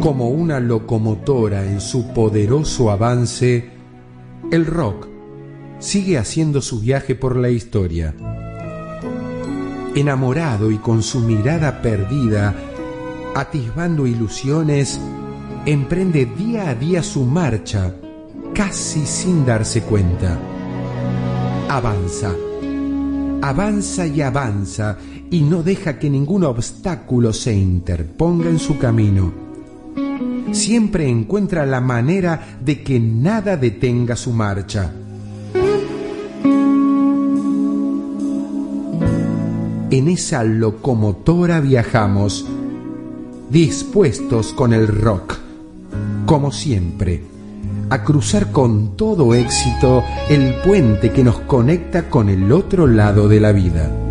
Como una locomotora en su poderoso avance, el rock sigue haciendo su viaje por la historia. Enamorado y con su mirada perdida, atisbando ilusiones, emprende día a día su marcha, casi sin darse cuenta. Avanza, avanza y avanza, y no deja que ningún obstáculo se interponga en su camino. Siempre encuentra la manera de que nada detenga su marcha. En esa locomotora viajamos, dispuestos con el rock, como siempre, a cruzar con todo éxito el puente que nos conecta con el otro lado de la vida.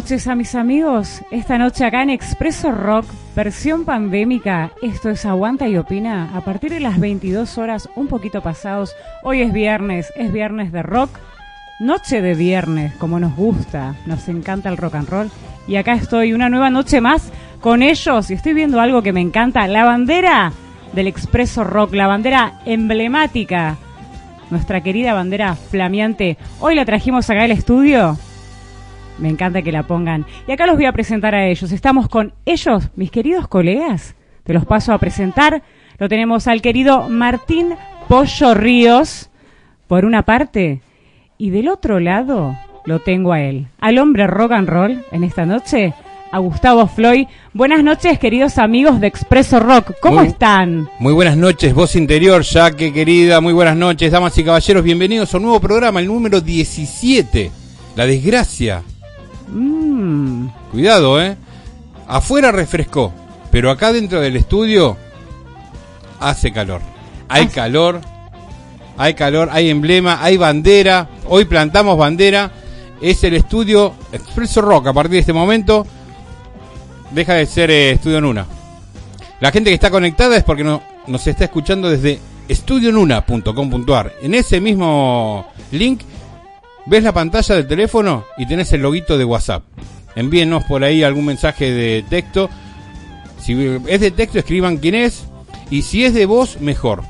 Noches a mis amigos. Esta noche acá en Expreso Rock, versión pandémica. Esto es Aguanta y Opina. A partir de las 22 horas, un poquito pasados. Hoy es viernes, es viernes de rock. Noche de viernes, como nos gusta. Nos encanta el rock and roll. Y acá estoy, una nueva noche más con ellos. Y estoy viendo algo que me encanta. La bandera del Expreso Rock. La bandera emblemática. Nuestra querida bandera flameante. Hoy la trajimos acá al estudio me encanta que la pongan. Y acá los voy a presentar a ellos. Estamos con ellos, mis queridos colegas. Te los paso a presentar. Lo tenemos al querido Martín Pollo Ríos, por una parte. Y del otro lado lo tengo a él, al hombre rock and roll en esta noche, a Gustavo Floyd. Buenas noches, queridos amigos de Expreso Rock. ¿Cómo están? Muy buenas noches, voz interior, Jaque, querida. Muy buenas noches, damas y caballeros. Bienvenidos a un nuevo programa, el número 17. La desgracia Mm. Cuidado, ¿eh? Afuera refrescó, pero acá dentro del estudio hace calor. Hay calor, hay calor, hay emblema, hay bandera. Hoy plantamos bandera. Es el estudio Expreso Rock. A partir de este momento deja de ser eh, Estudio Nuna. La gente que está conectada es porque no, nos está escuchando desde estudionuna.com.ar. En ese mismo link ves la pantalla del teléfono y tenés el loguito de WhatsApp. Envíenos por ahí algún mensaje de texto. Si es de texto, escriban quién es. Y si es de voz, mejor.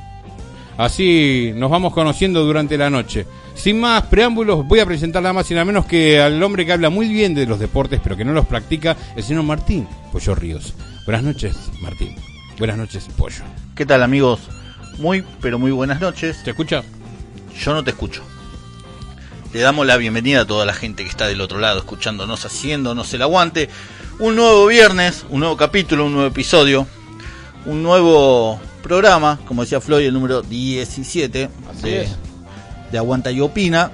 Así nos vamos conociendo durante la noche. Sin más preámbulos, voy a presentar nada más y nada menos que al hombre que habla muy bien de los deportes, pero que no los practica, el señor Martín Pollo Ríos. Buenas noches, Martín. Buenas noches, Pollo. ¿Qué tal, amigos? Muy, pero muy buenas noches. ¿Te escucha? Yo no te escucho. Le damos la bienvenida a toda la gente que está del otro lado, escuchándonos, haciéndonos el aguante. Un nuevo viernes, un nuevo capítulo, un nuevo episodio, un nuevo programa, como decía Floyd, el número 17 de, de, Aguanta y Opina.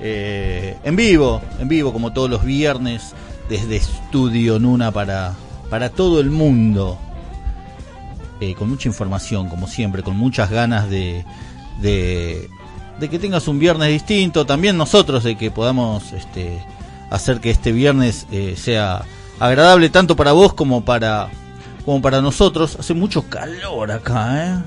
Eh, en vivo, en vivo, como todos los viernes, desde Estudio Nuna para, para todo el mundo. Eh, con mucha información, como siempre, con muchas ganas de, de de que tengas un viernes distinto, también nosotros de que podamos este, hacer que este viernes eh, sea agradable tanto para vos como para como para nosotros. Hace mucho calor acá, ¿eh?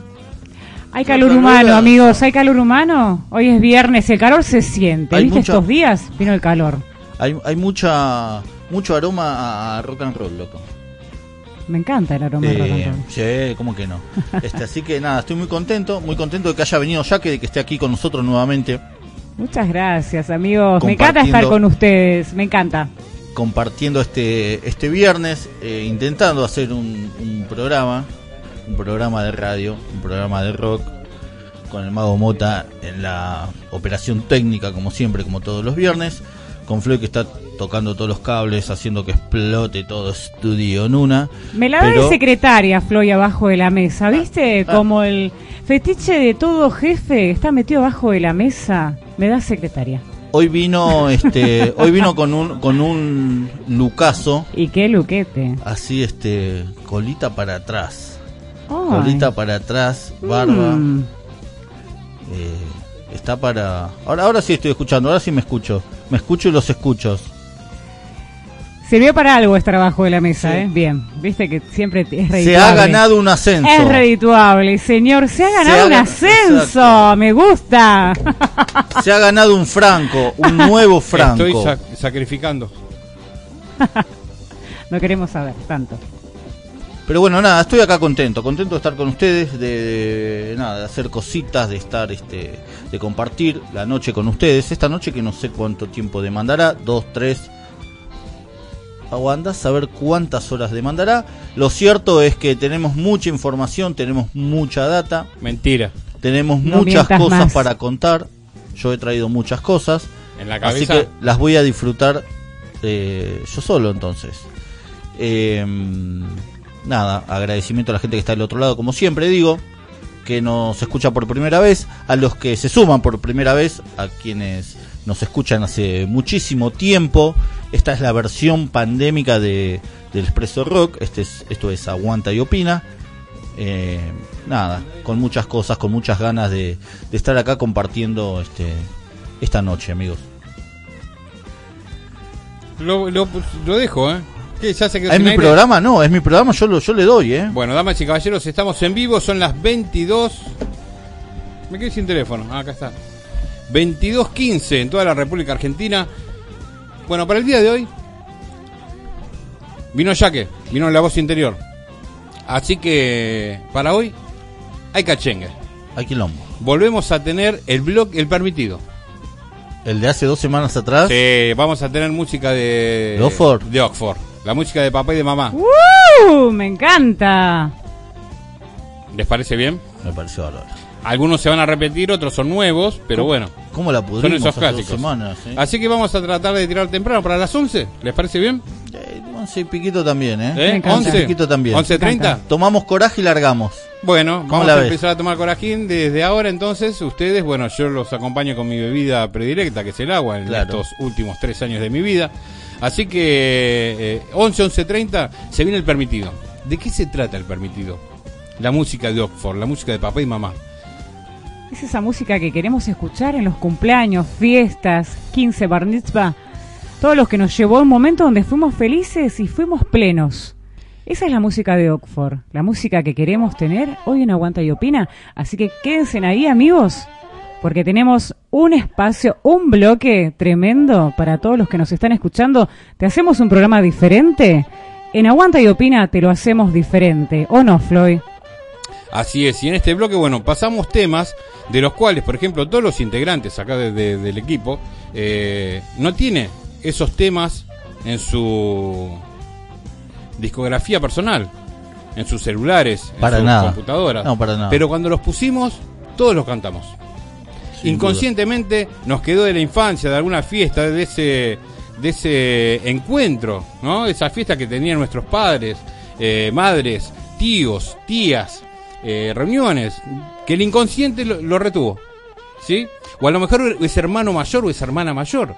Hay calor humano, amigos, hay calor humano. Hoy es viernes, el calor se siente. ¿Viste estos días? Vino el calor. Hay, hay mucha mucho aroma a rock and roll, loco. Me encanta el aroma eh, Sí, ¿cómo que no? Este, así que nada, estoy muy contento, muy contento de que haya venido Jaque, de que esté aquí con nosotros nuevamente. Muchas gracias, amigos. Me encanta estar con ustedes, me encanta. Compartiendo este, este viernes, eh, intentando hacer un, programa, un programa de radio, un programa de rock, con el Mago Mota en la operación técnica, como siempre, como todos los viernes, con Floyd que está tocando todos los cables, haciendo que explote todo Estudio Nuna. Me la da de secretaria, Floy, abajo de la mesa, ¿viste? Ah. Como el fetiche de todo jefe está metido abajo de la mesa. Me da secretaria. Hoy vino, este, hoy vino con un, con un lucaso. ¿Y qué luquete? Así, este, colita para atrás. Colita para atrás, barba. Mm. Eh, está para. Ahora, ahora sí estoy escuchando, ahora sí me escucho. Me escucho y los escucho. Sirvió para algo este trabajo de la mesa, ¿eh? Bien, viste que siempre es redituable. Se ha ganado un ascenso. Es redituable, señor. Se ha ganado un ascenso. Me gusta. Se ha ganado un franco, un nuevo franco. Estoy sacrificando. no queremos saber tanto. Pero bueno, nada, estoy acá contento, contento de estar con ustedes, de, nada, de hacer cositas, de estar, este, de compartir la noche con ustedes. Esta noche que no sé cuánto tiempo demandará, dos, tres, aguanta, saber cuántas horas demandará. Lo cierto es que tenemos mucha información, tenemos mucha data. Mentira. Tenemos muchas cosas para contar. Yo he traído muchas cosas. En la cabeza. Así que las voy a disfrutar eh, yo solo entonces. Em, nada, agradecimiento a la gente que está del otro lado, como siempre digo, que nos escucha por primera vez, a los que se suman por primera vez, a quienes nos escuchan hace muchísimo tiempo. Esta es la versión pandémica de, del Expreso Rock. Este es, esto es Aguanta y Opina. Eh, nada, con muchas cosas, con muchas ganas de, estar acá compartiendo este, esta noche, amigos. Lo, lo, lo dejo, ¿eh? ¿Qué? ¿Ya se quedó ¿Es mi aire? programa? No, es mi programa, yo, lo, yo le doy, ¿eh? Bueno, damas y caballeros, estamos en vivo, son las 22. Me quedé sin teléfono, ah, acá está. 22.15 en toda la República Argentina. Bueno, para el día de hoy vino Yaque, vino la voz interior. Así que para hoy hay cachengue. Hay quilombo. Volvemos a tener el blog, el permitido. El de hace dos semanas atrás. Sí, vamos a tener música de... ¿De Oxford? De Oxford. La música de papá y de mamá. ¡Uh! Me encanta. ¿Les parece bien? Me pareció bárbaro. Algunos se van a repetir, otros son nuevos, pero bueno. ¿Cómo la Son pudrimos esos clásicos. semanas? eh? Así que vamos a tratar de tirar temprano para las 11. ¿Les parece bien? Eh, once y piquito también, ¿eh? ¿Eh? encanta. 11. Once piquito también. 11.30. Tomamos coraje y largamos. Bueno, vamos la a ves? empezar a tomar corajín desde ahora entonces. Ustedes, bueno, yo los acompaño con mi bebida predilecta, que es el agua, en Claro. estos últimos tres años de mi vida. Así que eh, 11, 11.30 se viene el permitido. ¿De qué se trata el permitido? La música de Oxford, la música de papá y mamá. Es esa música que queremos escuchar en los cumpleaños, fiestas, 15 bar. Todos los que nos llevó a un momento donde fuimos felices y fuimos plenos. Esa es la música de Oxford, la música que queremos tener hoy en Aguanta y Opina. Así que quédense ahí, amigos, porque tenemos un espacio, un bloque tremendo para todos los que nos están escuchando. Te hacemos un programa diferente. En Aguanta y Opina te lo hacemos diferente, ¿o no, Floyd? Así es, y en este bloque, bueno, pasamos temas de los cuales, por ejemplo, todos los integrantes acá de- de- del equipo eh, no tiene esos temas en su discografía personal, en sus celulares, Para en sus nada. computadoras. No, para nada. Pero cuando los pusimos, todos los cantamos. Inconscientemente nos quedó de la infancia, de alguna fiesta, de ese, de ese encuentro, ¿no? Esa fiesta que tenían nuestros padres, eh, madres, tíos, tías, eh, reuniones, que el inconsciente lo, lo retuvo, ¿sí? O a lo mejor es hermano mayor o es hermana mayor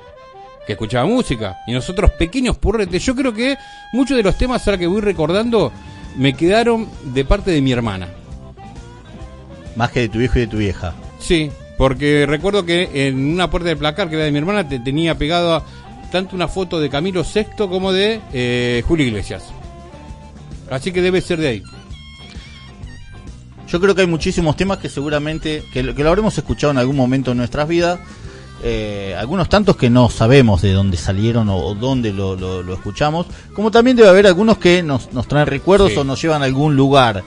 que escuchaba música y nosotros pequeños purretes. Yo creo que muchos de los temas ahora que voy recordando me quedaron de parte de mi hermana. Más que de tu hijo y de tu vieja. Sí, porque recuerdo que en una puerta de placar que era de mi hermana te tenía pegado a- tanto una foto de Camilo VI como de eh, Julio Iglesias. Así que debe ser de ahí. Yo creo que hay muchísimos temas que seguramente, que, lo- que lo habremos escuchado en algún momento en nuestras vidas. eh, algunos tantos que no sabemos de dónde salieron o, o dónde lo, lo- lo escuchamos. Como también debe haber algunos que nos, nos traen recuerdos Sí. o nos llevan a algún lugar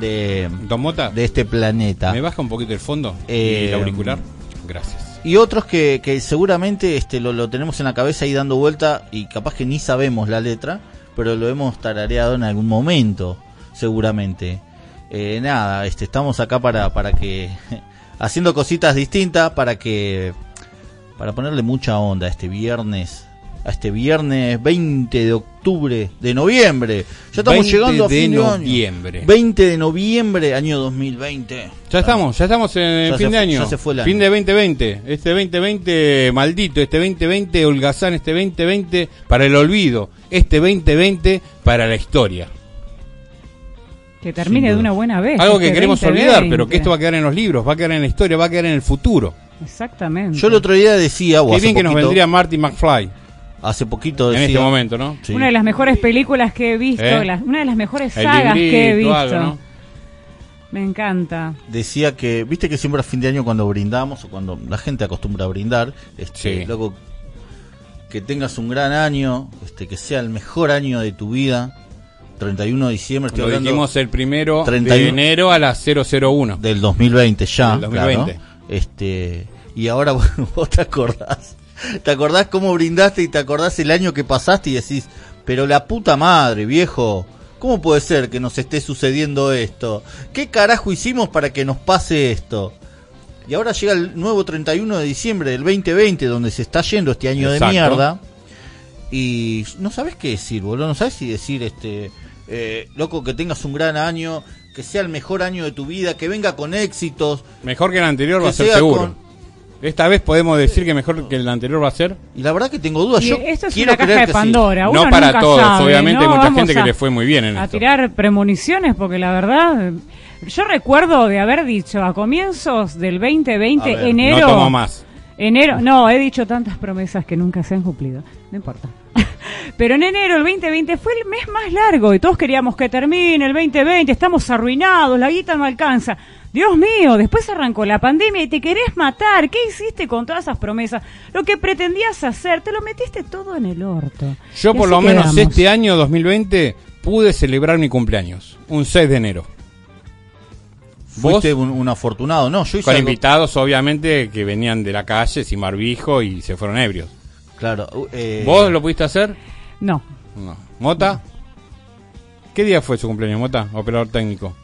de, Don Mota, de este planeta. ¿me baja un poquito el fondo y Eh, el auricular? Gracias. Y otros que, que seguramente este, lo, lo tenemos en la cabeza ahí dando vuelta y capaz que ni sabemos la letra, pero lo hemos tarareado en algún momento, seguramente. Eh, nada, este, estamos acá para, para que, haciendo cositas distintas, para que, para ponerle mucha onda este viernes, a este viernes 20 de octubre, de noviembre. Ya estamos 20 llegando a de fin de año. noviembre. 20 de noviembre, año 2020. Ya estamos, ya estamos en Ya fin se de año. ya se fue el año. Fin de 2020. Este 2020 maldito, este 2020 holgazán, este 2020 para el olvido, este 2020 para la historia. Que termine de una buena vez. Algo que este queremos 2020. olvidar, pero que esto va a quedar en los libros, va a quedar en la historia, va a quedar en el futuro. Exactamente. Yo el otro día decía, o Qué bien que nos vendría Marty McFly hace poquito en decía, este momento, ¿no? Sí. Una de las mejores películas que he visto, ¿Eh? la- una de las mejores El sagas que he librito, visto. algo, ¿no? Me encanta. decía que, viste que siempre a fin de año cuando brindamos o cuando la gente acostumbra a brindar, este, Sí. loco, que tengas un gran año, este, que sea el mejor año de tu vida, 31 de diciembre, estoy Lo hablando dijimos el primero 31. de enero a las 001. del 2020 ya, Del 2020. claro. este, y ahora vos te acordás, te acordás cómo brindaste y te acordás el año que pasaste y decís, pero la puta madre, viejo, ¿cómo puede ser que nos esté sucediendo esto? ¿Qué carajo hicimos para que nos pase esto? Y ahora llega el nuevo 31 de diciembre del 2020, donde se está yendo este año Exacto. de mierda. Y no sabes qué decir, boludo. No sabes si decir, este, eh, loco, que tengas un gran año, que sea el mejor año de tu vida, que venga con éxitos. Mejor que el anterior va a ser seguro. con- Esta vez podemos decir que mejor que el anterior va a ser. Y la verdad que tengo dudas. Yo esto es quiero una caja creer de que sí. Pandora. Uno No para nunca todos, sabe, obviamente hay mucha Vamos gente que le fue muy bien en A esto. tirar premoniciones, porque la verdad. Yo recuerdo de haber dicho a comienzos del 2020, A ver, enero. No tomo más. Enero, no, he dicho tantas promesas que nunca se han cumplido. No importa. Pero en enero el 2020 fue el mes más largo y todos queríamos que termine el 2020, estamos arruinados, la guita no alcanza. Dios mío, después arrancó la pandemia y te querés matar. ¿Qué hiciste con todas esas promesas? Lo que pretendías hacer, te lo metiste todo en el orto. Yo por lo menos quedamos. este año 2020 pude celebrar mi cumpleaños, un 6 de enero. Fuiste un, un afortunado. No, yo hice Con algo- invitados, obviamente, que venían de la calle sin barbijo y se fueron ebrios. Claro. uh, eh, ¿Vos lo pudiste hacer? No, No. ¿Mota? ¿Qué día fue su cumpleaños, Mota? Operador técnico.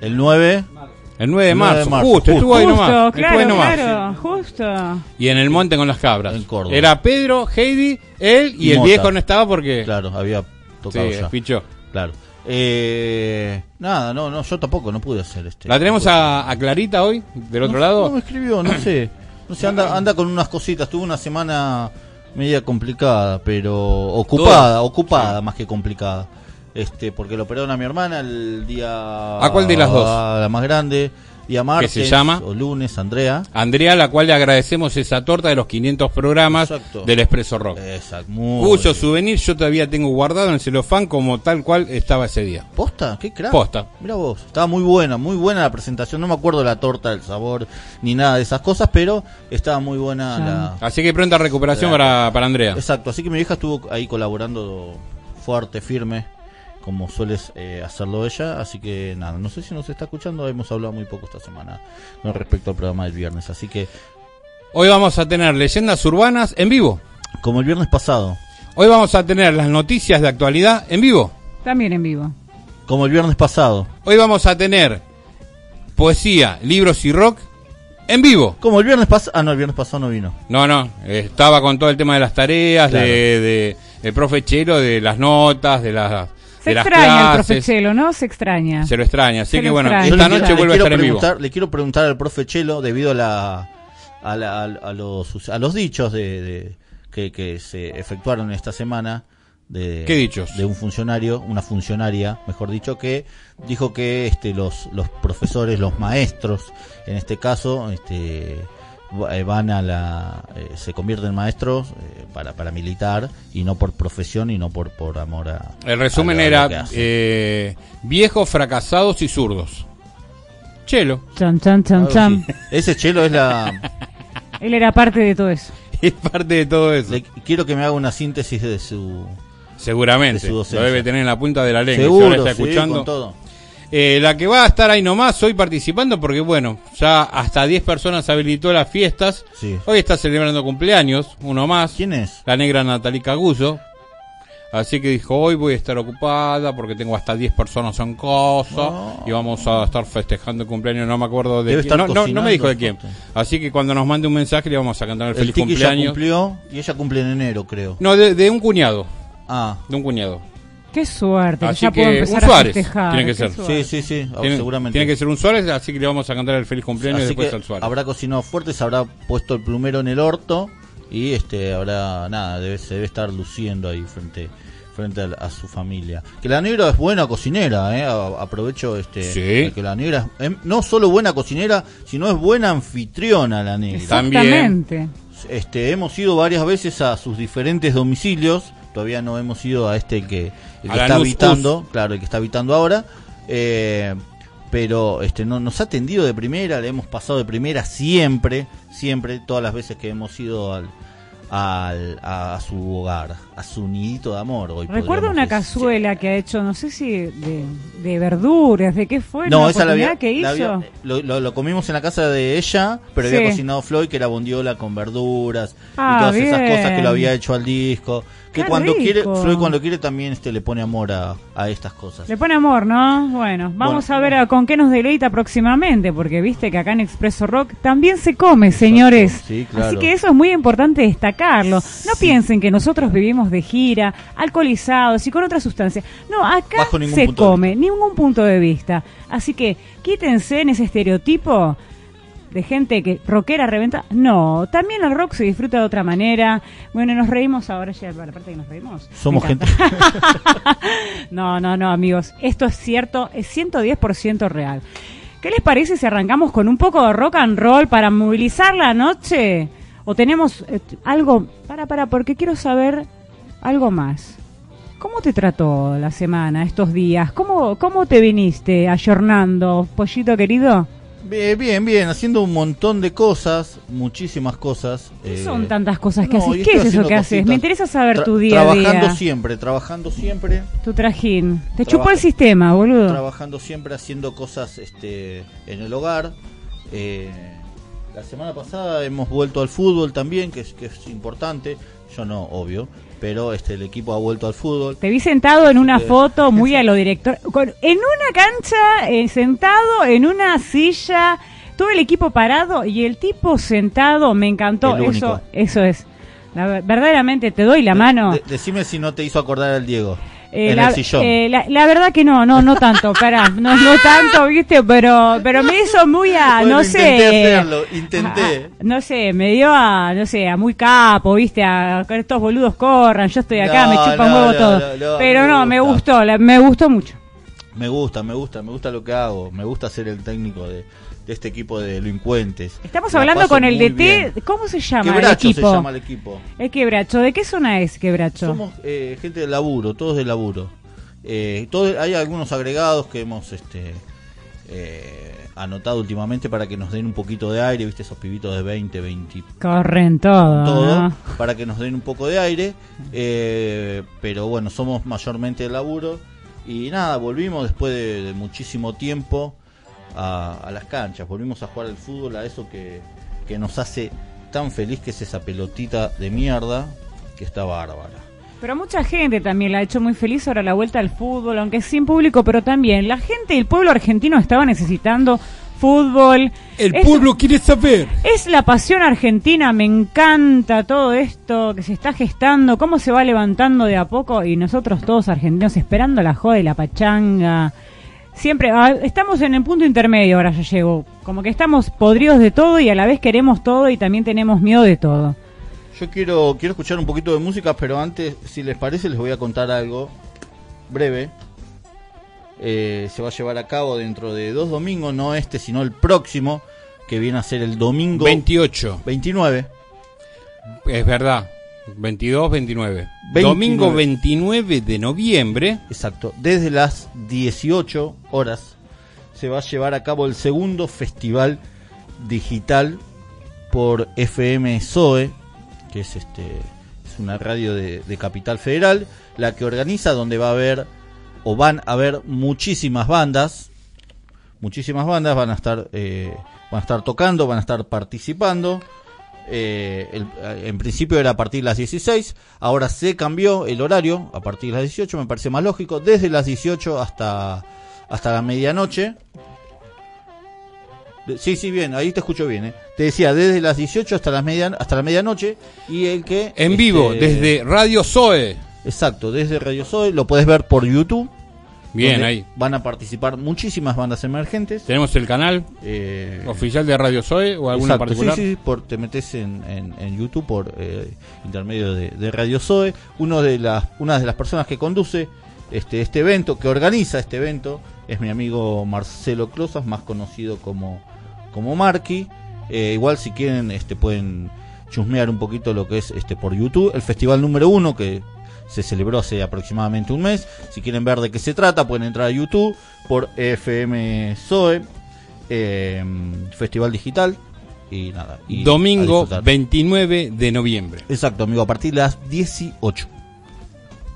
El 9. El 9 de El 9 marzo, de marzo, justo, justo. estuvo ahí justo, nomás. estuvo ahí claro, nomás. claro, justo. Y en el monte con las cabras. En Córdoba. Era Pedro, Heidi, él y, Y el Mota. viejo no estaba porque... Claro, había sí, tocado ya. pichó. Claro. Eh, nada, no, no, yo tampoco, no pude hacer este. ¿La tenemos a, a Clarita hoy, del otro No, lado? No me escribió, no sé. No sé, anda, anda con unas cositas. Tuvo una semana media complicada, pero ocupada, ocupada más que complicada. Este, porque lo operaron a mi hermana el día. ¿A cuál de las dos? a la más grande. Día martes. se llama? O lunes, Andrea. Andrea, a la cual le agradecemos esa torta de los 500 programas Exacto. del Expreso Rock. Exacto. Muy Cuyo bien. souvenir yo todavía tengo guardado en el celofán como tal cual estaba ese día. ¿Posta? ¿Qué crack? Posta. Mira vos, estaba muy buena, muy buena la presentación. No me acuerdo la torta, el sabor, ni nada de esas cosas, pero estaba muy buena la. Así que pronta recuperación para, para Andrea. Exacto, así que mi vieja estuvo ahí colaborando fuerte, firme, como sueles eh, hacerlo ella. Así que nada, no sé si nos está escuchando, hemos hablado muy poco esta semana con respecto al programa del viernes. Así que, Hoy vamos a tener leyendas urbanas en vivo. como el viernes pasado, Hoy vamos a tener las noticias de actualidad en vivo. También en vivo. como el viernes pasado, Hoy vamos a tener poesía, libros y rock en vivo. como el viernes pasado, ah, no, el viernes pasado no vino. No, no, estaba con todo el tema de las tareas, Claro. de, de el profe Chelo, de las notas, de las, Se de las extraña el profe. Chelo, ¿no? Se extraña. Se lo extraña. Así Se que bueno, extraña. Esta noche vuelve a le estar en quiero vivo. preguntar- Le quiero preguntar al profe Chelo, debido a la a, la- a- a los, a los dichos de, de- que, que se efectuaron esta semana. De, ¿Qué dichos? De un funcionario, una funcionaria, mejor dicho, que dijo que este, los, los profesores, los maestros, en este caso, este, van a la, eh, se convierten en maestros eh, para, para militar y no por profesión y no por, por amor a. El resumen a era eh, viejos, fracasados y zurdos. Chelo. Chan, chan, chan, chan. Ese chelo es la. Él era parte de todo eso. Es parte de todo eso. Le- quiero que me haga una síntesis de su. Seguramente. de su Lo debe tener en la punta de la lengua. Si Seguro, ahora está sí, escuchando. con todo. Eh, la que va a estar ahí nomás hoy participando porque bueno, ya hasta 10 personas habilitó las fiestas. Sí. Hoy está celebrando cumpleaños, uno más. ¿Quién es? La negra Natalie Caguso. Así que dijo, hoy voy a estar ocupada porque tengo hasta 10 personas en casa No. y vamos a estar festejando el cumpleaños, no me acuerdo de Debe quién. No, no, no me dijo de quién. Así que cuando nos mande un mensaje le vamos a cantar el, El feliz Tiki ya cumpleaños. cumplió y ella cumple en enero, creo. No, de, de un cuñado, Ah, de un cuñado. Qué suerte. Así ya puedo que empezar un Suárez a festejar. tiene que ser. sí, sí, sí, Tiene, seguramente. tiene que ser un Suárez, así que le vamos a cantar el feliz cumpleaños y Así después que al Suárez. habrá cocinado fuerte, se habrá puesto el plumero en el orto y este habrá nada, debe, se debe estar luciendo ahí frente frente a, a su familia. Que la negra es buena cocinera, eh, a- aprovecho este Sí. de que la negra es em, no solo buena cocinera, sino es buena anfitriona la negra. También. Exactamente. Este, hemos ido varias veces a sus diferentes domicilios. Todavía no hemos ido a este que, el que está habitando, claro, el que está habitando ahora. Eh, pero este no, nos ha atendido de primera, le hemos pasado de primera siempre, siempre, todas las veces que hemos ido al, al- a, su hogar, a su nidito de amor. Hoy Recuerdo una decir. cazuela que ha hecho, no sé si de, de verduras, de qué fue, No, esa la había, que la hizo. había- lo, lo- lo comimos en la casa de ella, pero Sí. había cocinado Floyd, que era bondiola con verduras Ah, y todas esas cosas que lo había hecho al disco. Que Qué cuando rico. quiere, Floyd cuando quiere también este le pone amor a, a estas cosas. Le pone amor, ¿no? Bueno, vamos Bueno. a ver a- con qué nos deleita próximamente, porque viste que acá en Expreso Rock también se come, señores. Sí, claro. Así que eso es muy importante destacarlo. No piensen que nosotros vivimos de gira, alcoholizados y con otras sustancias. No, acá se come, ningún punto de vista. Así que quítense en ese estereotipo de gente que rockera reventa. No, también el rock se disfruta de otra manera. Bueno, nos reímos ahora ya para la parte que nos reímos. Somos encanta. no, no, no, amigos. Esto es cierto, es 110% real. ¿Qué les parece si arrancamos con un poco de rock and roll para movilizar la noche? o tenemos eh, algo, para, para, porque quiero saber algo más. ¿Cómo te trató la semana, estos días? ¿Cómo, cómo te viniste ayornando, pollito querido? Bien, bien, haciendo un montón de cosas, muchísimas cosas. ¿Qué son tantas cosas que haces? ¿Qué es eso que haces? Me interesa saber tu día a día. Trabajando siempre, trabajando siempre. Tu trajín. Te chupó el sistema, boludo. Trabajando siempre, haciendo cosas este, en el hogar. Eh, la semana pasada hemos vuelto al fútbol también, que es, que es importante. Yo no, obvio, pero este el equipo ha vuelto al fútbol. Te vi sentado en una foto muy a lo director, en una cancha, eh, sentado en una silla, todo el equipo parado y el tipo sentado, me encantó. eso, eso es. verdaderamente te doy la mano. decime si no te hizo acordar al Diego. Eh, la, eh, la, verdad que no, no, no tanto, para, no, no tanto, viste, pero, pero me hizo muy a, no sé, hacerlo, intenté. no sé, me dio a, no sé, a muy capo, viste, a que estos boludos corran, yo estoy acá, me chupa un huevo todo, pero no, me gustó, me gustó mucho. Me gusta, me gusta, me gusta lo que hago, me gusta ser el técnico de, de este equipo de delincuentes. Estamos hablando con el DT, ¿cómo se llama el equipo? se llama el equipo. El Quebracho, ¿de qué zona es Quebracho? Somos eh, gente de laburo, todos de laburo. Eh, hay algunos agregados que hemos este, eh, anotado últimamente para que nos den un poquito de aire, viste esos pibitos de 20, 20. Corren todo. Todo, para que nos den un poco de aire. Eh, pero bueno, somos mayormente de laburo. Y nada, volvimos después de muchísimo tiempo a, las canchas, volvimos a jugar al fútbol, a eso que, que nos hace tan feliz que es esa pelotita de mierda que está bárbara. Pero mucha gente también la ha hecho muy feliz ahora la vuelta al fútbol, aunque sin público, pero también la gente, el pueblo argentino estaba necesitando fútbol. El pueblo quiere saber. Es la pasión argentina, me encanta todo esto que se está gestando, cómo se va levantando de a poco y nosotros todos argentinos esperando la joda y la pachanga, siempre ah, estamos en el punto intermedio, ahora ya llego. Como que estamos podridos de todo y a la vez queremos todo y también tenemos miedo de todo. Yo quiero, quiero escuchar un poquito de música, pero antes, si les parece, les voy a contar algo breve. Eh, se va a llevar a cabo dentro de dos domingos, no este, sino el próximo, que viene a ser el domingo 28. 29. Es verdad, 22, 29. Domingo 29 de noviembre. Exacto. Desde las 18 horas se va a llevar a cabo el segundo festival digital por FM SOE, que es este es una radio de, Capital Federal, la que organiza donde va a haber o van a haber muchísimas bandas, muchísimas bandas van a estar eh, van a estar tocando, van a estar participando. Eh, eh, en principio era a partir de las 16, ahora se cambió el horario a partir de las 18, me parece más lógico, desde las 18 hasta, hasta la medianoche. Sí, sí, bien, ahí te escucho bien. ¿eh? Te decía, desde las 18 hasta, las media, hasta la medianoche y el que... En vivo, este, desde Radio Zoe. Exacto, desde Radio Zoe, lo puedes ver por YouTube. Bien, ahí. Van a participar muchísimas bandas emergentes. Tenemos el canal eh, oficial de Radio Zoe o alguna particular. Sí, sí, por, te metes en, en, YouTube por eh, intermedio de, Radio Zoe. Uno de las, una de las personas que conduce este, este evento, que organiza este evento, es mi amigo Marcelo Closas, más conocido como, como Marky. Eh, igual si quieren este, pueden chusmear un poquito lo que es este por YouTube. El festival número uno que se celebró hace aproximadamente un mes. Si quieren ver de qué se trata, pueden entrar a YouTube por FM Zoe, eh, Festival Digital. Y nada. Domingo 29 de noviembre. Exacto, amigo, a partir de las 18.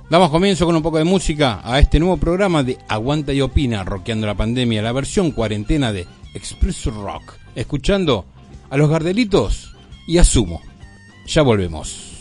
Damos comienzo con un poco de música a este nuevo programa de Aguanta y Opina, rockeando la pandemia, la versión cuarentena de Express Rock. Escuchando a los Gardelitos y a Sumo. Ya volvemos.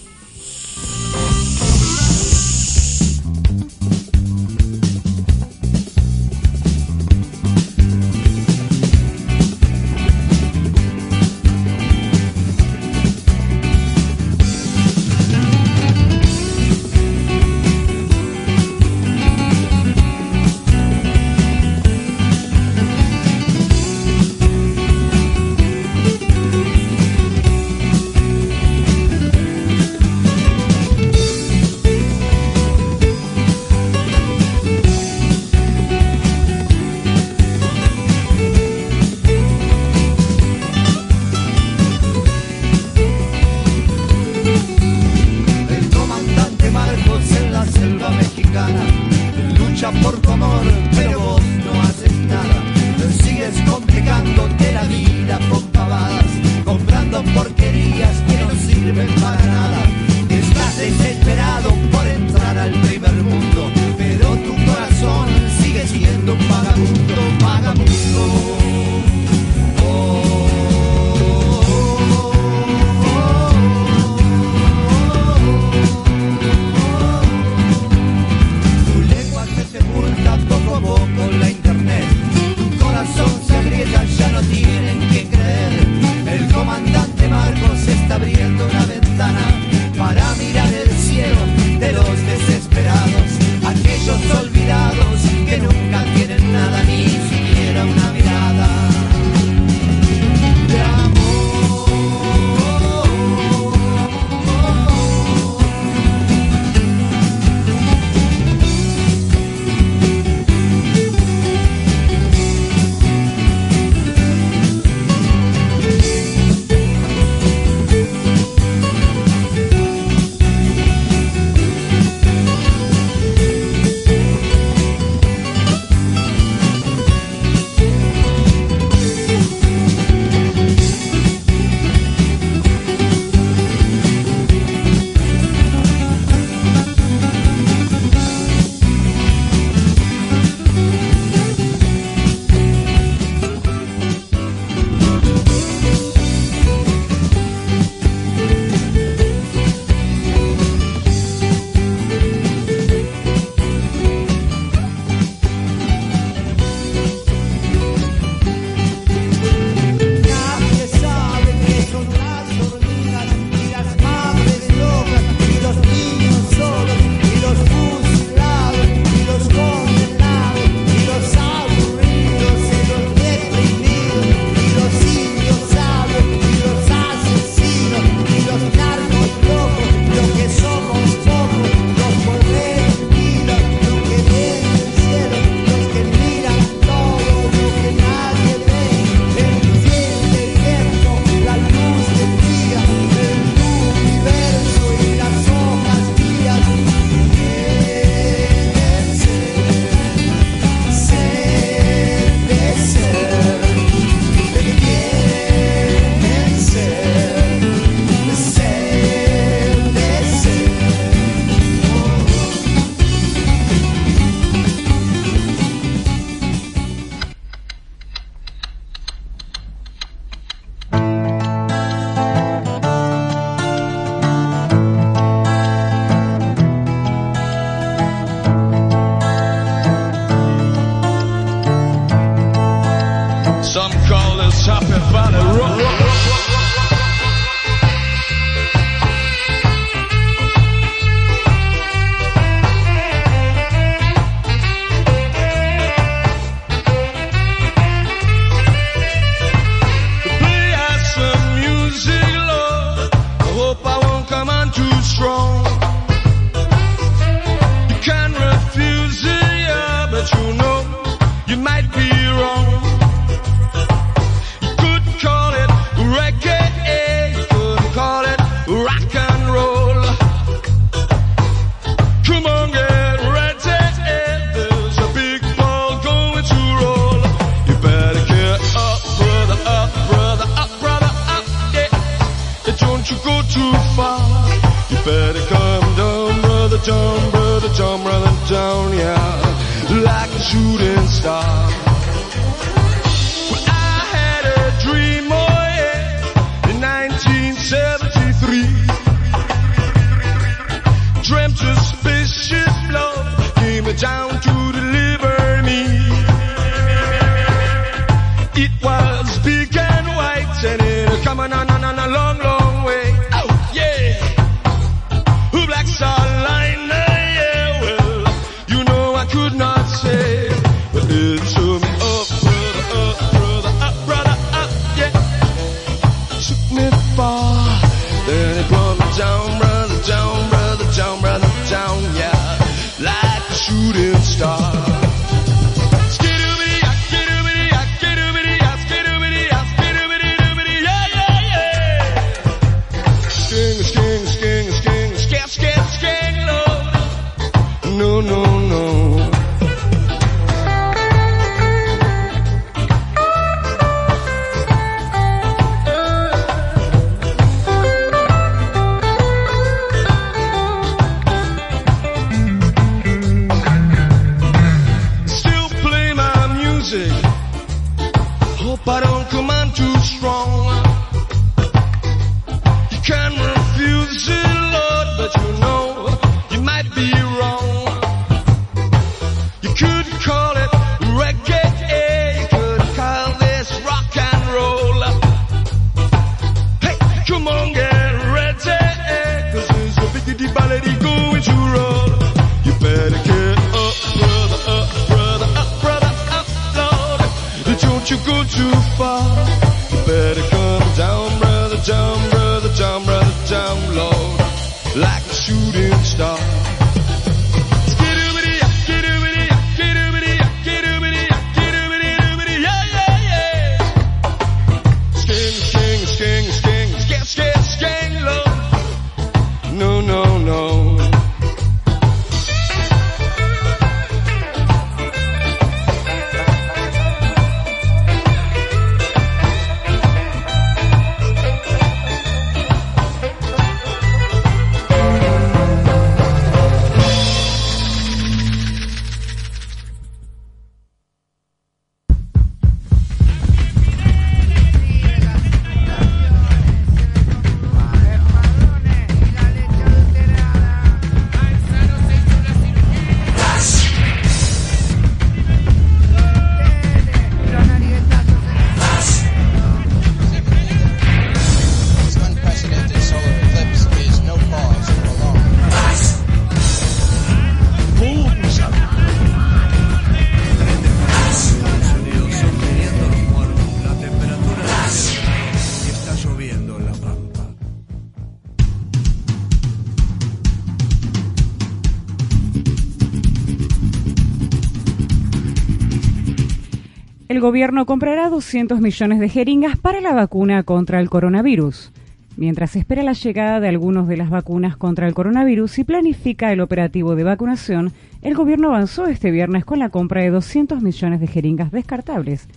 Gobierno comprará 200 millones de jeringas para la vacuna contra el coronavirus. Mientras espera la llegada de algunas de las vacunas contra el coronavirus y planifica el operativo de vacunación, el gobierno avanzó este viernes con la compra de 200 millones de jeringas descartables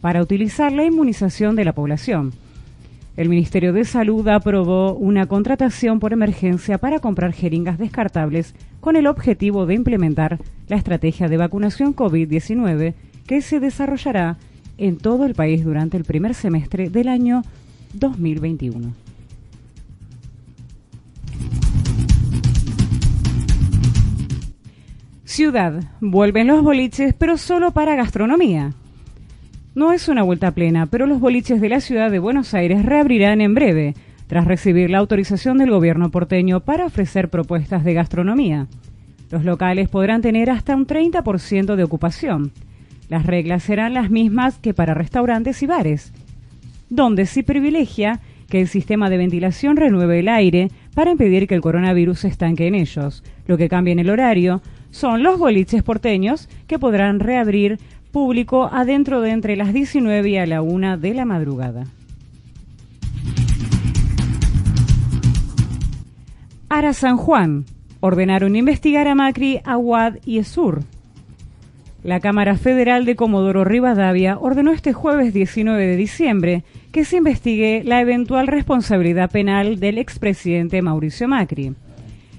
para utilizar la inmunización de la población. El Ministerio de Salud aprobó una contratación por emergencia para comprar jeringas descartables con el objetivo de implementar la estrategia de vacunación COVID-19 que se desarrollará en todo el país durante el primer semestre del año 2021. Ciudad. Vuelven los boliches, pero solo para gastronomía. No es una vuelta plena, pero los boliches de la ciudad de Buenos Aires reabrirán en breve, tras recibir la autorización del gobierno porteño para ofrecer propuestas de gastronomía. Los locales podrán tener hasta un 30% de ocupación. Las reglas serán las mismas que para restaurantes y bares, donde se privilegia que el sistema de ventilación renueve el aire para impedir que el coronavirus se estanque en ellos. Lo que cambia en el horario son los boliches porteños que podrán reabrir público adentro de entre las 19 y a la 1 de la madrugada. Ara San Juan ordenaron investigar a Macri, Aguad y Esur. La Cámara Federal de Comodoro Rivadavia ordenó este jueves 19 de diciembre que se investigue la eventual responsabilidad penal del expresidente Mauricio Macri.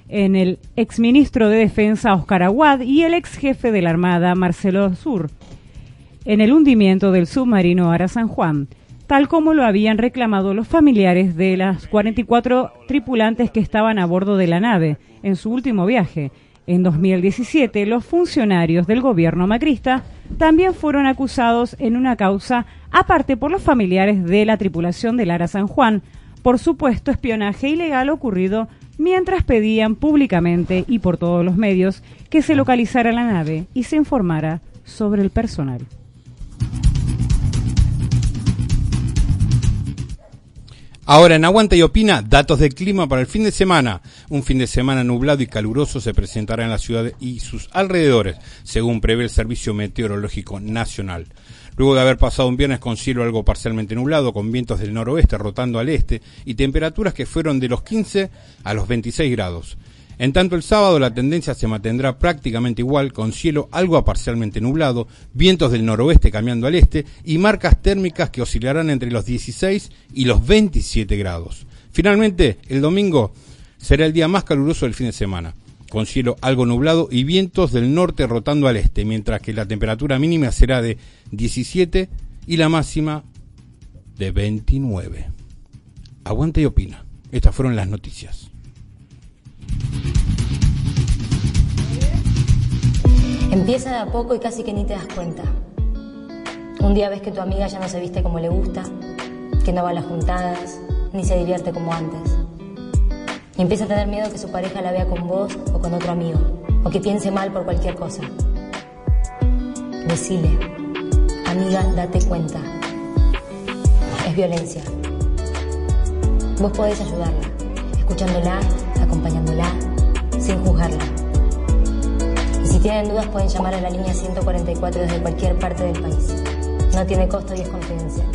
En el exministro de Defensa Oscar Aguad y el ex jefe de la Armada Marcelo Sur, en el hundimiento del submarino Ara San Juan, tal como lo habían reclamado los familiares de las 44 tripulantes que estaban a bordo de la nave en su último viaje. En 2017, los funcionarios del gobierno macrista también fueron acusados en una causa aparte por los familiares de la tripulación del Ara San Juan por supuesto espionaje ilegal ocurrido mientras pedían públicamente y por todos los medios que se localizara la nave y se informara sobre el personal. Ahora en Aguanta y Opina, datos del clima para el fin de semana. Un fin de semana nublado y caluroso se presentará en la ciudad y sus alrededores, según prevé el Servicio Meteorológico Nacional. Luego de haber pasado un viernes con cielo algo parcialmente nublado, con vientos del noroeste rotando al este y temperaturas que fueron de los 15 a los 26 grados. En tanto el sábado la tendencia se mantendrá prácticamente igual, con cielo algo parcialmente nublado, vientos del noroeste cambiando al este y marcas térmicas que oscilarán entre los 16 y los 27 grados. Finalmente, el domingo será el día más caluroso del fin de semana, con cielo algo nublado y vientos del norte rotando al este, mientras que la temperatura mínima será de 17 y la máxima de 29. Aguanta y opina. Estas fueron las noticias. Empieza de a poco y casi que ni te das cuenta. Un día ves que tu amiga ya no se viste como le gusta, que no va a las juntadas, ni se divierte como antes. Y empieza a tener miedo que su pareja la vea con vos o con otro amigo, o que piense mal por cualquier cosa. Decile, amiga, date cuenta. Es violencia. Vos podés ayudarla, escuchándola, acompañándola, sin juzgarla. Y si tienen dudas pueden llamar a la línea 144 desde cualquier parte del país. No tiene costo y es confidencial.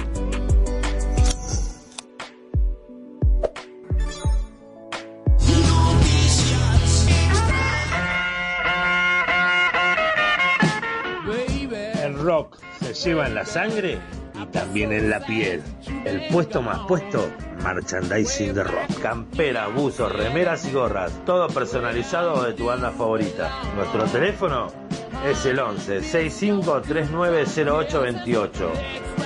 El rock se lleva en la sangre también en la piel. El puesto más puesto, merchandising de rock. Campera, buzos, remeras y gorras, todo personalizado de tu banda favorita. Nuestro teléfono es el 11 65 39 0828.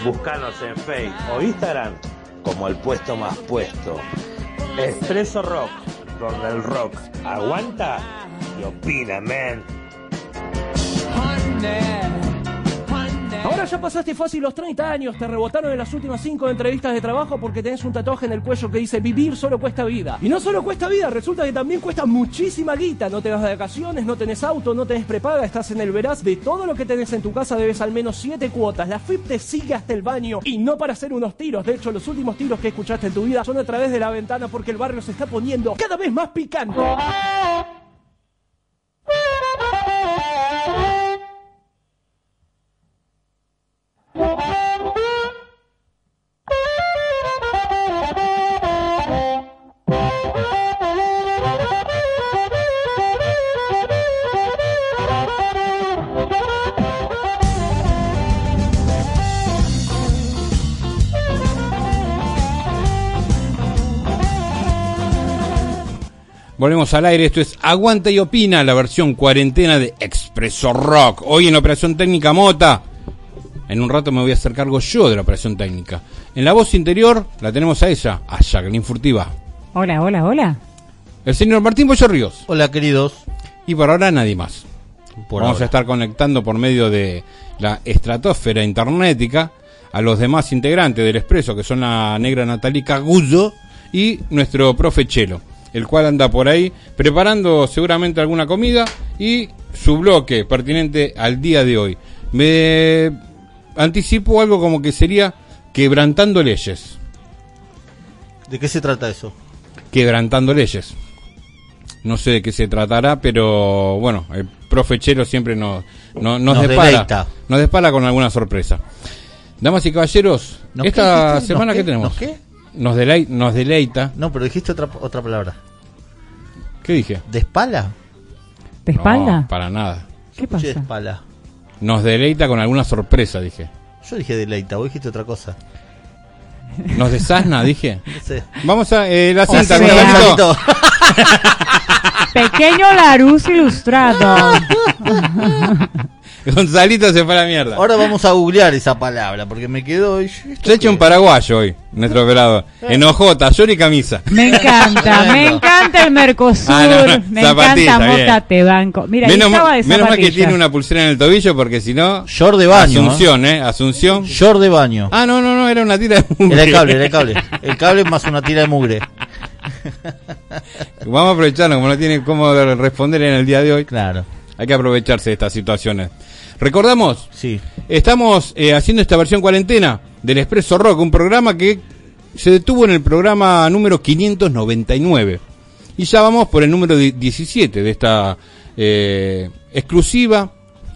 Búscanos en Facebook o Instagram como el puesto más puesto. Expreso Rock, donde el rock aguanta y opina, man. Ya pasaste fácil los 30 años, te rebotaron en las últimas 5 entrevistas de trabajo porque tenés un tatuaje en el cuello que dice vivir solo cuesta vida. Y no solo cuesta vida, resulta que también cuesta muchísima guita. No te vas de vacaciones, no tenés auto, no tenés prepaga, estás en el veraz. De todo lo que tenés en tu casa debes al menos 7 cuotas. La FIP te sigue hasta el baño y no para hacer unos tiros. De hecho, los últimos tiros que escuchaste en tu vida son a través de la ventana porque el barrio se está poniendo cada vez más picante. Volvemos al aire, esto es Aguanta y Opina, la versión cuarentena de Expreso Rock. Hoy en Operación Técnica Mota. En un rato me voy a hacer cargo yo de la operación técnica. En la voz interior la tenemos a ella, a Jacqueline Furtiva. Hola, hola, hola. El señor Martín Pollo Ríos. Hola, queridos. Y por ahora nadie más. Por Vamos ahora. a estar conectando por medio de la estratosfera internetica a los demás integrantes del Expreso, que son la negra Natalie Cagullo y nuestro profe Chelo, el cual anda por ahí preparando seguramente alguna comida y su bloque pertinente al día de hoy. Me anticipo algo como que sería quebrantando leyes. ¿De qué se trata eso? Quebrantando leyes. No sé de qué se tratará, pero bueno, el profe Chelo siempre nos, nos, nos Nos depara, deleita. nos depara con alguna sorpresa. Damas y caballeros, ¿Nos qué esta semana ¿Nos que qué? tenemos ¿Nos qué? Nos, delei- nos deleita. No, pero dijiste otra, otra palabra. ¿Qué dije? ¿De espala? ¿De espalda? No, para nada. ¿Qué Escuché de pasa? espala. nos deleita con alguna sorpresa, dije. Yo dije deleita, vos dijiste otra cosa. Nos desasna, dije. No sé. Vamos a eh, la cinta, sea, Gonzalito. Pequeño Larus ilustrado. Gonzalito se fue a la mierda. Ahora vamos a googlear esa palabra porque me quedó. y- ¿esto Se ha hecho qué un paraguayo hoy, nuestro operador. En ojota, short y camisa. Me encanta, me encanta el Mercosur, Ah, no, no, me zapatilla, encanta. Mótate Banco. Mira, menos, estaba de menos mal que tiene una pulsera en el tobillo porque si no... Short de baño. Asunción, ¿eh? Asunción. Short de baño. Ah, no, no, no, era una tira de mugre. Era el cable, era el cable. El cable más una tira de mugre. Vamos a aprovecharlo, como no tiene cómo responder en el día de hoy. Claro. Hay que aprovecharse de estas situaciones. Recordamos, Sí. estamos eh, haciendo esta versión cuarentena del Expreso Rock, un programa que se detuvo en el programa número 599. Y ya vamos por el número di- 17 de esta eh, exclusiva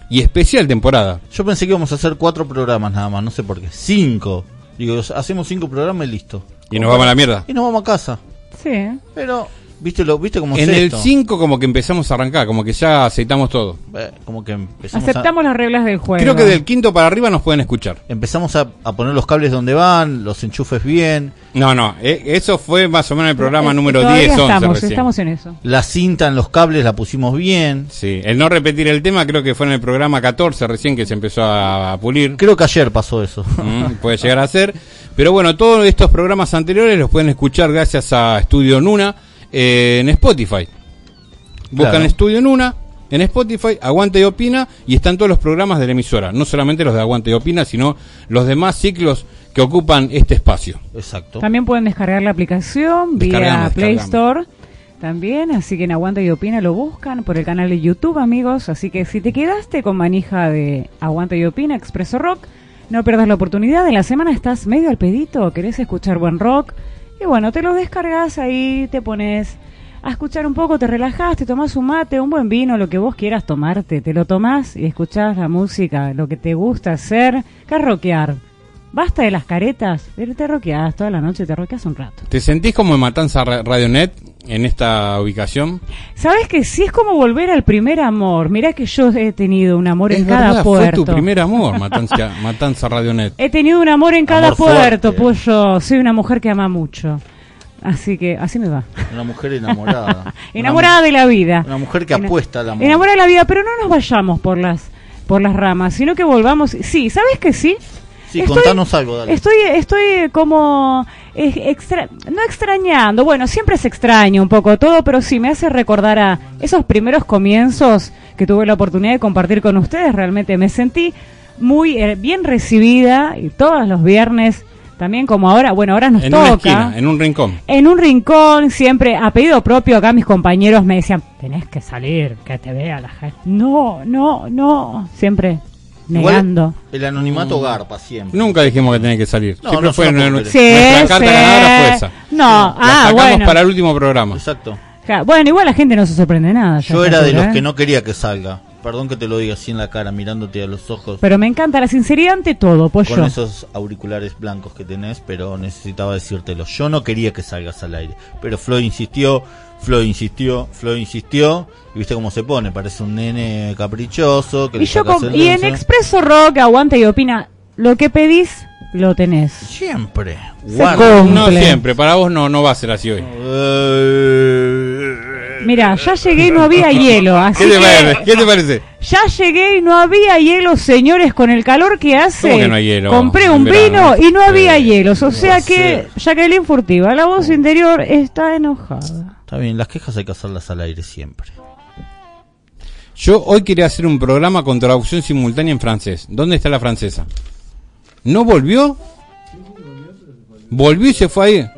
y especial temporada. Yo pensé que íbamos a hacer cuatro programas nada más, no sé por qué. Cinco. Digo, hacemos cinco programas y listo. Y nos vamos a la mierda. Y nos vamos a casa. Sí. Pero, ¿viste lo viste cómo En es el esto? 5 como que empezamos a arrancar, como que ya aceitamos todo. Eh, como que empezamos Aceptamos las reglas del juego. Creo que del quinto para arriba nos pueden escuchar. empezamos a, a poner los cables donde van, los enchufes bien, No, no, eh, eso fue más o menos el programa Eh, número todavía 10, 11 estamos, recién. estamos en eso. la cinta en los cables la pusimos bien. Sí, el no repetir el tema creo que fue en el programa 14 recién que se empezó a, a pulir. Creo que ayer pasó eso. Mm, puede llegar a ser. Pero bueno, todos estos programas anteriores los pueden escuchar gracias a Estudio Nuna eh, en Spotify. Buscan Claro. Estudio Nuna en Spotify, Aguante y Opina, y están todos los programas de la emisora. No solamente los de Aguante y Opina, sino los demás ciclos que ocupan este espacio. Exacto. También pueden descargar la aplicación vía Play. Store. También, así que en Aguanta y Opina lo buscan por el canal de YouTube, amigos. Así que si te quedaste con manija de Aguanta y Opina, Expreso Rock, no pierdas la oportunidad. En la semana estás medio al pedito, querés escuchar buen rock. Y bueno, te lo descargas ahí, te pones a escuchar un poco, te relajás, te tomás un mate, un buen vino, lo que vos quieras tomarte. Te lo tomás y escuchás la música, lo que te gusta hacer, rockear. Basta de las caretas, pero te roqueás toda la noche, te roqueás un rato. ¿Te sentís como en Matanza Ra- Radionet en esta ubicación? ¿Sabes que sí es como volver al primer amor? Mirá que yo he tenido un amor en cada puerto. fue tu primer amor, Matanza, Matanza Radionet. He tenido un amor en cada Amor puerto, fuerte. pues yo soy una mujer que ama mucho. Así que así me va. Una mujer enamorada. Enamorada de la vida. Una mujer que apuesta al amor. Enamorada de la vida, pero no nos vayamos por las por las ramas, sino que volvamos. Sí, ¿sabes que sí? Sí, contanos algo, dale. Estoy, estoy como extra- no extrañando, bueno, siempre se extraña un poco todo, pero sí me hace recordar a esos primeros comienzos que tuve la oportunidad de compartir con ustedes. Realmente me sentí muy eh, bien recibida y todos los viernes, también como ahora, bueno, ahora nos En toca. una esquina, en un rincón. En un rincón, siempre a pedido propio, acá mis compañeros me decían, tenés que salir, que te vea la gente. No, no, no, siempre Igual, negando. el anonimato garpa siempre. Nunca dijimos que tenía que salir. No, Siempre no, fue no en- puedo nuestra. Sí, carta sí. ganadora fue esa. No, La ah, sacamos bueno. para el último programa. Exacto. Ja, Bueno, igual la gente no se sorprende nada. Yo era de los que no quería que salga. Perdón que te lo diga así en la cara, mirándote a los ojos. Pero me encanta la sinceridad ante todo, pues con yo. esos auriculares blancos que tenés, pero necesitaba decírtelo. Yo no quería que salgas al aire, pero Flo insistió, Flo insistió, Flo insistió, y viste cómo se pone, parece un nene caprichoso. Que Y, le yo y en. Expreso Rock aguanta y opina, lo que pedís, lo tenés. Siempre. Se Guarda. cumple. No siempre, para vos no, no va a ser así hoy. Mira, ya llegué y no había hielo, así ¿Qué te, parece? ¿Qué te parece? ya llegué y no había hielo, señores, con el calor que hace. ¿Cómo que no hay hielo Compré un verano? vino y no había hielos, o sea que Jacqueline Furtiva, la voz interior está enojada. Está bien, las quejas hay que hacerlas al aire siempre. Yo hoy quería hacer un programa con traducción simultánea en francés. ¿Dónde está la francesa? ¿No volvió? Volvió y se fue ahí.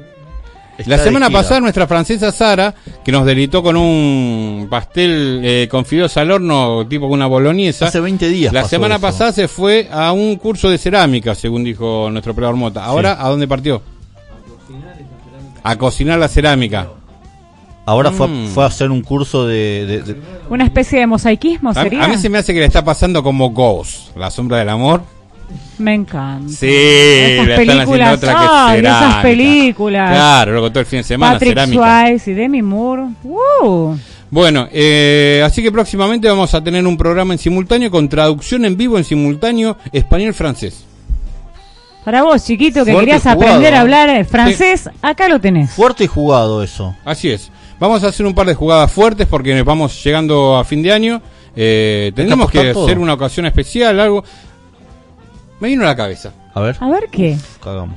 Está La semana pasada nuestra francesa Sara, que nos delitó con un pastel eh, con fideos al horno tipo una boloñesa. Hace 20 días. La pasó semana eso. pasada se fue a un curso de cerámica, según dijo nuestro operador Mota. Ahora, ¿a dónde partió? A cocinar la cerámica. Ahora fue, Mm. a, fue a hacer un curso de. de- de- Una especie de mosaicismo A, sería. a mí se me hace que le está pasando como Ghost, la sombra del amor. Me encanta. Sí, Esas le están haciendo películas, otra que esas películas. Claro, luego todo el fin de semana Patrick cerámica. Swayze y Demi Moore. ¡Uh! Bueno, eh, así que próximamente vamos a tener un programa en simultáneo con traducción en vivo en simultáneo español-francés. Para vos, chiquito, que Fuerte querías jugado, aprender a ¿eh? hablar eh, francés, acá lo tenés. Fuerte y jugado eso. Así es. Vamos a hacer un par de jugadas fuertes porque nos vamos llegando a fin de año. Eh, tendremos que todo. hacer una ocasión especial, algo. Me vino a la cabeza. A ver, A ver qué. cagamos.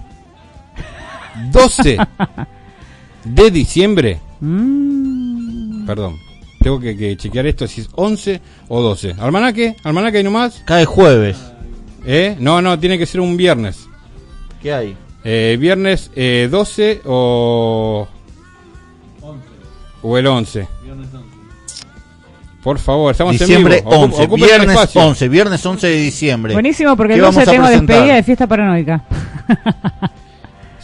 12 de diciembre. Mm, Perdón. Tengo que, que chequear esto si es 11 o 12. ¿Almanaque? ¿Almanaque hay nomás? Cae jueves. ¿Eh? No, no, tiene que ser un viernes. ¿Qué hay? Eh, viernes eh, 12 o... O el 11. Por favor, estamos Diciembre en vivo. Ocu- 11. ocupen Viernes espacio. 11. Viernes 11 de diciembre. buenísimo, porque el ¿Qué vamos 12 a tengo presentar? despedida de fiesta paranoica. ¿Ya,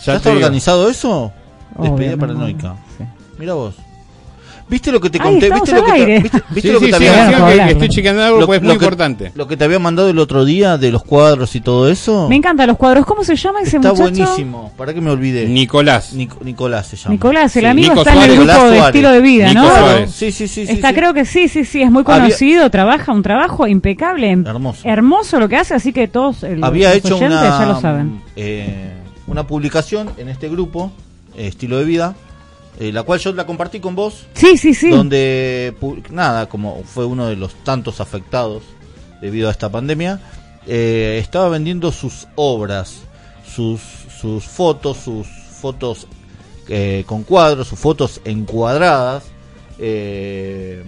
Ya está digo. organizado eso? Despedida Obvio, paranoica. no, sí. Mira vos. ¿Viste lo que te conté? ¿Viste lo que te, viste, viste Sí, lo que sí, te sí, había que estoy chequeando algo, lo- pues es lo muy que- importante. Lo que te había mandado el otro día de los cuadros y todo eso. Me encantan los cuadros. ¿Cómo se llama ese Está muchacho? buenísimo. ¿Para qué me olvidé? Nicolás. Nic- Nicolás se llama. Nicolás, el Sí, amigo Nico está en el grupo Nicolás de Suárez. estilo de vida, Nico ¿no? Suárez. Sí, sí, sí. Está, sí. creo que sí, sí, sí, es muy Había- conocido, trabaja un trabajo impecable, em- Hermoso. hermoso lo que hace, así que todos el- Había los hecho oyentes una, ya lo saben. eh, una publicación en este grupo, eh, Estilo de Vida, eh, la cual yo la compartí con vos, Sí, sí, sí. donde, nada, como fue uno de los tantos afectados debido a esta pandemia, eh, estaba vendiendo sus obras, sus, sus fotos, sus fotos eh, con cuadros, sus fotos encuadradas, eh,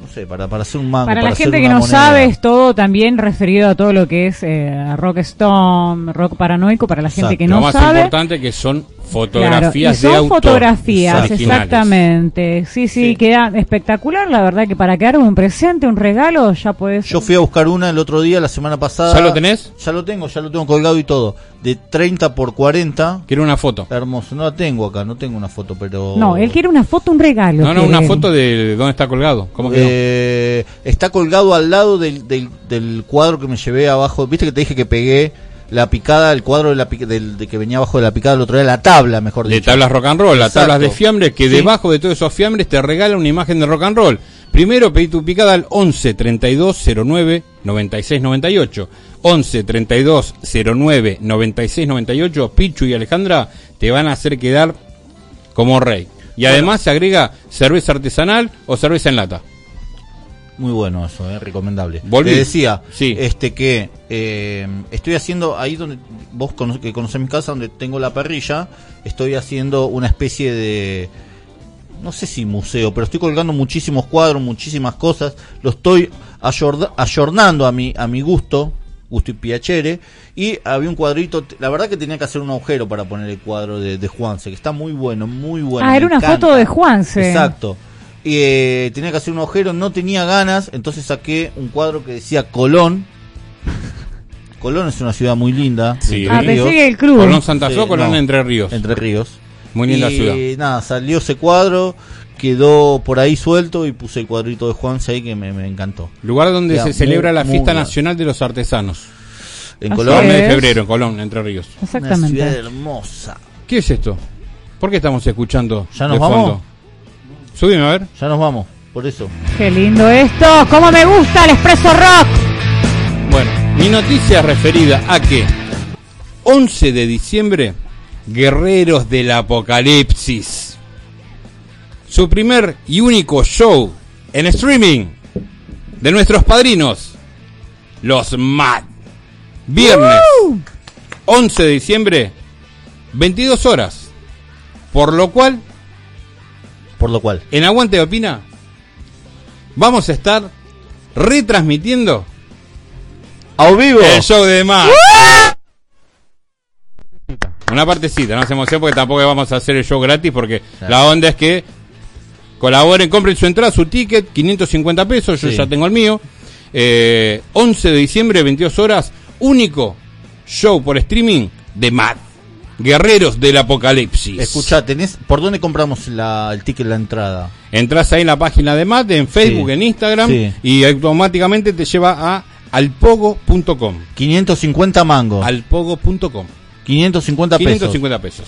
no sé, para, para hacer un mango. Para la hacer gente que no moneda. sabe, es todo también referido a todo lo que es eh, rock stone, rock paranoico, para la gente que lo no más sabe. importante que son Claro, y fotografías son de autor. fotografías, originales. exactamente. Sí, sí, Sí. queda espectacular, la verdad que para quedar un presente, un regalo, ya puedes... Yo fui a buscar una el otro día, la semana pasada. ¿Ya lo tenés? Ya lo tengo, ya lo tengo colgado y todo. De 30 por 40. Quiero una foto. Hermoso. No la tengo acá, no tengo una foto, pero. No, él quiere una foto, un regalo. No, no, una él. foto de dónde está colgado. ¿Cómo que no? Eh, Está colgado al lado del, del, del cuadro que me llevé abajo. Viste que te dije que pegué la picada, el cuadro de, la, del, de que venía abajo de la picada el otro día, la tabla, mejor de dicho. tablas rock and roll, las tablas de fiambre que Sí. debajo de todos esos fiambres te regala una imagen de rock and roll. Primero pedí tu picada al 11 32 09 96 98. 11 32 09 96 98. Pichu y Alejandra te van a hacer quedar como rey. Y además se agrega cerveza artesanal o cerveza en lata. Muy bueno eso, eh, recomendable. Volví. Te decía Sí. este que eh, estoy haciendo ahí donde vos cono- que conocés mi casa, donde tengo la parrilla, estoy haciendo una especie de no sé si museo, pero estoy colgando muchísimos cuadros, muchísimas cosas, lo estoy ayornando a mi a mi gusto, gusto y piacere, y había un cuadrito, la verdad que tenía que hacer un agujero para poner el cuadro de, de Juanse, que está muy bueno, muy bueno. Ah, era una encanta. foto de Juanse. Exacto. Y eh, tenía que hacer un agujero, no tenía ganas, entonces saqué un cuadro que decía Colón. Colón es una ciudad muy linda. Sí. Entre Ah, Ríos. pensé que el club. Colón Santa Fe Sí, o Colón no. Entre Ríos. Entre Ríos. Muy linda y, ciudad. nada, salió ese cuadro, quedó por ahí suelto y puse el cuadrito de Juanse ahí que me, me encantó. Lugar donde se celebra la fiesta nacional de los artesanos. En Así Colón, de febrero en Colón, Entre Ríos. una ciudad Exactamente. hermosa. ¿Qué es esto? ¿Por qué estamos escuchando ¿Ya nos de vamos? Subime a ver. Ya nos vamos, por eso. Qué lindo esto. ¿Cómo me gusta el Expreso Rock? Bueno, mi noticia es referida a que 11 de diciembre, Guerreros del Apocalipsis. Su primer y único show en streaming de nuestros padrinos, los MAD. Viernes 11 de diciembre, 22 horas. Por lo cual, Por lo cual, en Aguante Opina, vamos a estar retransmitiendo ¡A vivo! el show de más. Una partecita, no se emocionen porque tampoco vamos a hacer el show gratis porque Claro. la onda es que colaboren, compren su entrada, su ticket, 550 pesos, yo Sí. ya tengo el mío. Eh, 11 de diciembre, 22 horas, único show por streaming de MAD. Guerreros del Apocalipsis. Escucha, tenés, ¿por dónde compramos la, el ticket, la entrada? Entras ahí en la página de MAD, en Facebook, Sí. en Instagram, Sí. y automáticamente te lleva a alpogo.com. 550 mangos. Alpogo.com. 550 pesos. 550 pesos.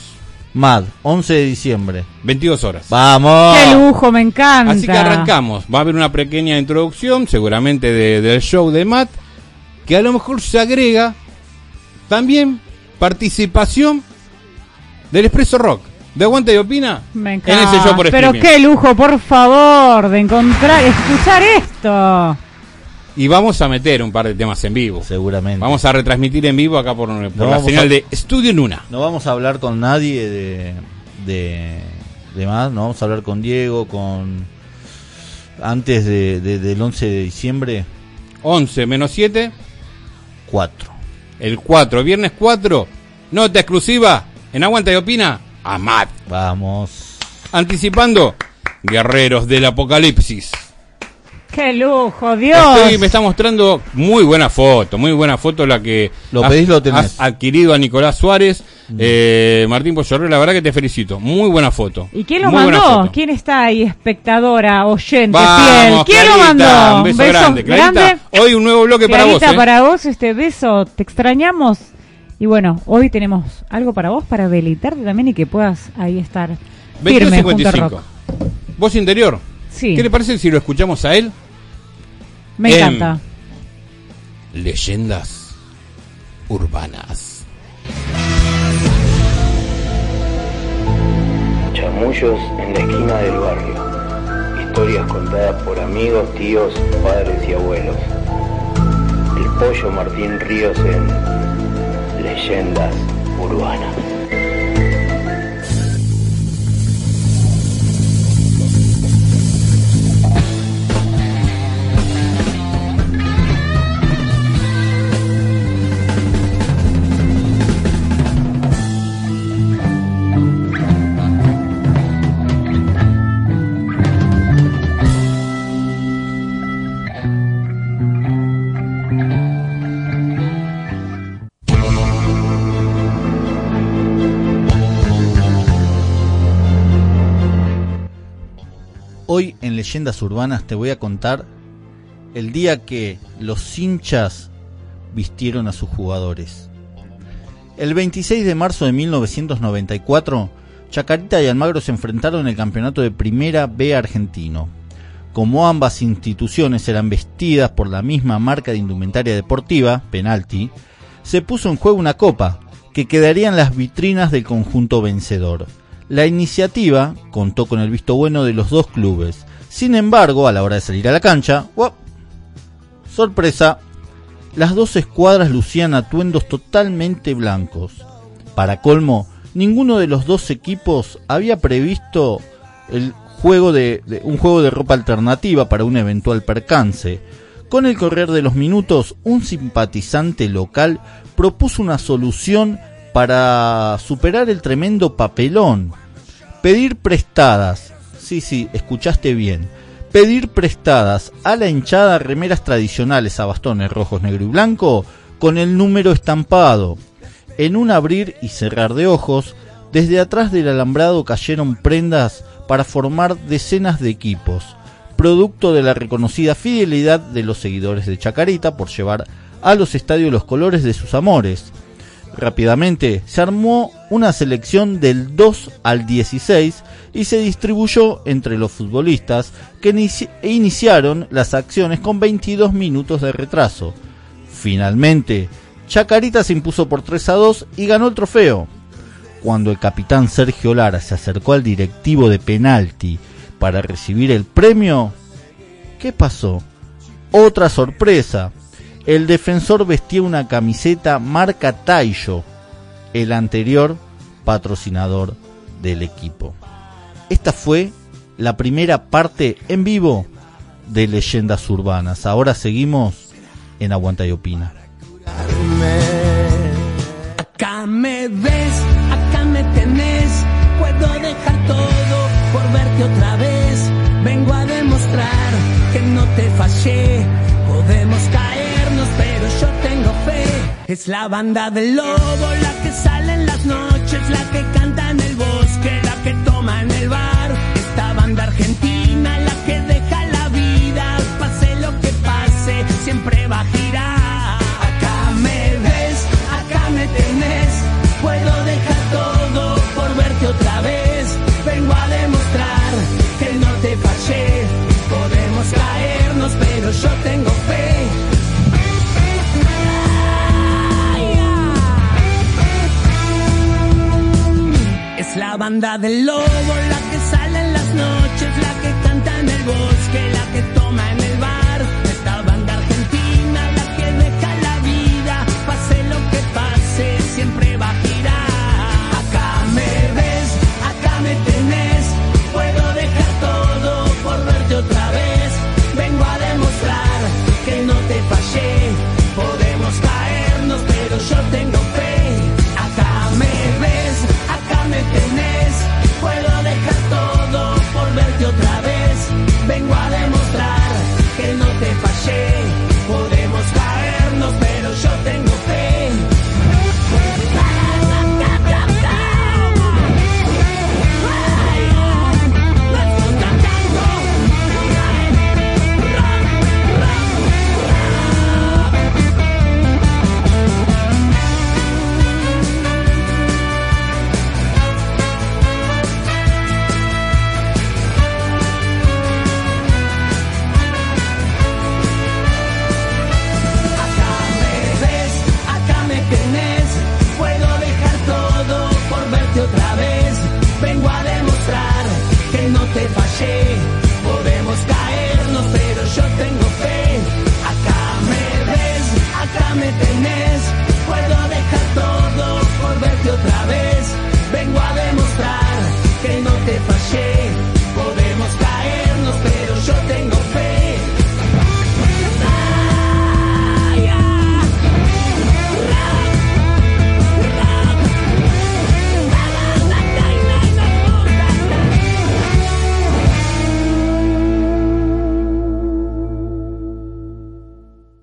Mad, 11 de diciembre. 22 horas. ¡Vamos! ¡Qué lujo! Me encanta. Así que arrancamos. Va a haber una pequeña introducción, seguramente de- del show de Matt, que a lo mejor se agrega también participación del Expreso Rock. ¿De Aguanta y Opina? Me En encanta. ese show por Pero streaming. qué lujo, por favor, de encontrar, escuchar esto. Y vamos a meter un par de temas en vivo. Seguramente. Vamos a retransmitir en vivo acá por, por No la señal a- de Estudio Nuna. No vamos a hablar con nadie de, de, de más, no vamos a hablar con Diego, con antes de, de- del 11 de diciembre, 11 menos 7, 4. el 4, viernes 4, nota exclusiva en Aguanta y Opina a Matt. Vamos. Anticipando Guerreros del Apocalipsis. Qué lujo, Dios. Estoy- me está mostrando muy buena foto, muy buena foto la que Lo has- pedís, lo tenés. has adquirido a Nicolás Suárez. Eh, Martín Poyorre, la verdad que te felicito. Muy buena foto. ¿Y quién lo Muy mandó? ¿Quién está ahí, espectadora, oyente, Vamos, fiel? ¿Quién lo mandó? Un beso, grande. Clarita, hoy un nuevo bloque para vos. ¿eh? para vos, este beso, te extrañamos. Y bueno, hoy tenemos algo para vos, para deleitarte también y que puedas ahí estar firme junto a 22.55. Rock. Voz interior. Sí, ¿Qué le parece si lo escuchamos a él? me encanta. Leyendas urbanas. Chamullos en la esquina del barrio. Historias contadas por amigos, tíos, padres y abuelos. El pollo Martín Ríos en Leyendas Urbanas. Leyendas Urbanas te voy a contar el día que los hinchas vistieron a sus jugadores. El 26 de marzo de 1994, Chacarita y Almagro se enfrentaron en el campeonato de Primera B argentino. Como ambas instituciones eran vestidas por la misma marca de indumentaria deportiva, Penalti, se puso en juego una copa que quedaría en las vitrinas del conjunto vencedor. La iniciativa contó con el visto bueno de los dos clubes. Sin embargo, a la hora de salir a la cancha, ¡guap! sorpresa, las dos escuadras lucían atuendos totalmente blancos. Para colmo, ninguno de los dos equipos había previsto el juego de, de- un juego de ropa alternativa para un eventual percance. Con el correr de los minutos, un simpatizante local propuso una solución para superar el tremendo papelón. Pedir prestadas, sí, sí, escuchaste bien, pedir prestadas a la hinchada remeras tradicionales a bastones rojos, negro y blanco con el número estampado. En un abrir y cerrar de ojos, desde atrás del alambrado cayeron prendas para formar decenas de equipos, producto de la reconocida fidelidad de los seguidores de Chacarita por llevar a los estadios los colores de sus amores. Rápidamente se armó una selección del 2 al 16 y se distribuyó entre los futbolistas que inici- iniciaron las acciones con 22 minutos de retraso. Finalmente, Chacarita se impuso por 3 a 2 y ganó el trofeo. Cuando el capitán Sergio Lara se acercó al directivo de penalti para recibir el premio, ¿qué pasó? Otra sorpresa. El defensor vestía una camiseta marca Taiyo, el anterior patrocinador del equipo. Esta fue la primera parte en vivo de Leyendas Urbanas. Ahora seguimos en Aguanta y Opina. Acá me ves, acá me tenés, puedo dejar todo por verte otra vez. Vengo a demostrar que no te fallé, podemos caernos, pero yo tengo fe. Es la banda del lobo, la que sale en las noches, la que Argentina la que deja la vida, pase lo que pase, siempre va a girar. Acá me ves, acá me tenés, puedo dejar todo por verte otra vez. Vengo a demostrar que no te fallé, podemos caernos, pero yo tengo fe. Es la banda del lobo la que sale